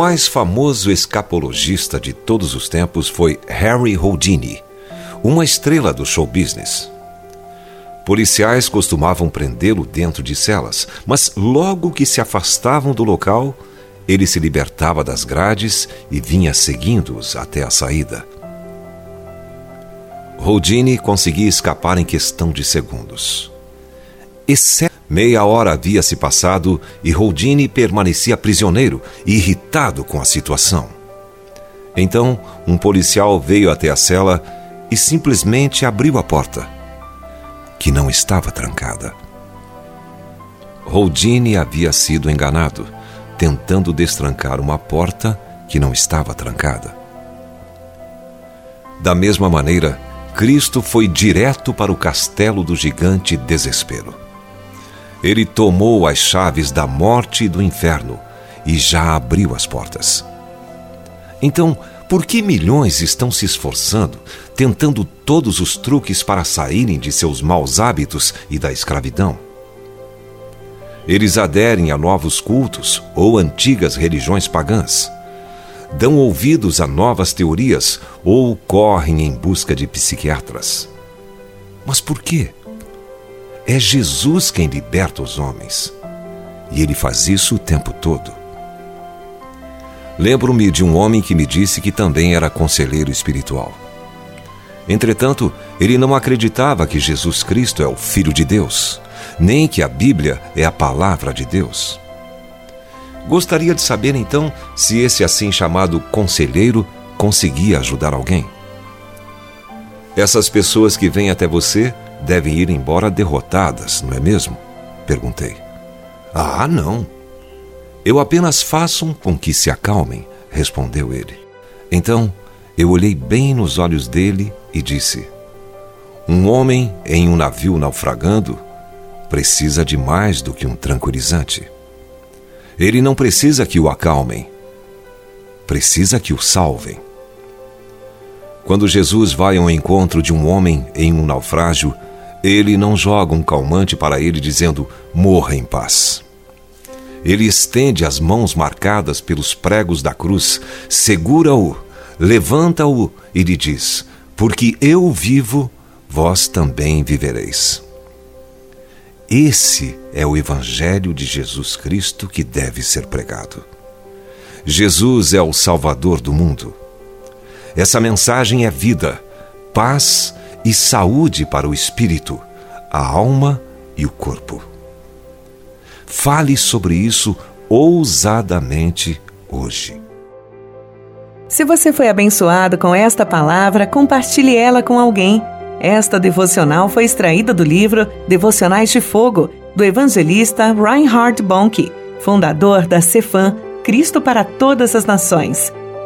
mais famoso escapologista de todos os tempos foi Harry Houdini, uma estrela do show business. Policiais costumavam prendê-lo dentro de celas, mas logo que se afastavam do local, ele se libertava das grades e vinha seguindo-os até a saída. Houdini conseguia escapar em questão de segundos. Exceto meia hora havia se passado e Houdini permanecia prisioneiro, irritado com a situação. Então, um policial veio até a cela e simplesmente abriu a porta, que não estava trancada. Houdini havia sido enganado, tentando destrancar uma porta que não estava trancada. Da mesma maneira, Cristo foi direto para o castelo do gigante desespero. Ele tomou as chaves da morte e do inferno e já abriu as portas. Então, por que milhões estão se esforçando, tentando todos os truques para saírem de seus maus hábitos e da escravidão? Eles aderem a novos cultos ou antigas religiões pagãs. Dão ouvidos a novas teorias ou correm em busca de psiquiatras. Mas por quê? É Jesus quem liberta os homens. E ele faz isso o tempo todo. Lembro-me de um homem que me disse que também era conselheiro espiritual. Entretanto, ele não acreditava que Jesus Cristo é o Filho de Deus, nem que a Bíblia é a palavra de Deus. Gostaria de saber então se esse assim chamado conselheiro conseguia ajudar alguém. Essas pessoas que vêm até você devem ir embora derrotadas, não é mesmo? Perguntei. Ah, não. Eu apenas faço com que se acalmem, respondeu ele. Então eu olhei bem nos olhos dele e disse: Um homem em um navio naufragando precisa de mais do que um tranquilizante. Ele não precisa que o acalmem, precisa que o salvem. Quando Jesus vai ao encontro de um homem em um naufrágio, ele não joga um calmante para ele dizendo: morra em paz. Ele estende as mãos marcadas pelos pregos da cruz, segura-o, levanta-o e lhe diz: Porque eu vivo, vós também vivereis. Esse é o Evangelho de Jesus Cristo que deve ser pregado. Jesus é o Salvador do mundo. Essa mensagem é vida, paz e saúde para o espírito, a alma e o corpo. Fale sobre isso ousadamente hoje. Se você foi abençoado com esta palavra, compartilhe ela com alguém. Esta devocional foi extraída do livro Devocionais de Fogo, do evangelista Reinhard Bonnke, fundador da Cefam, Cristo para Todas as Nações.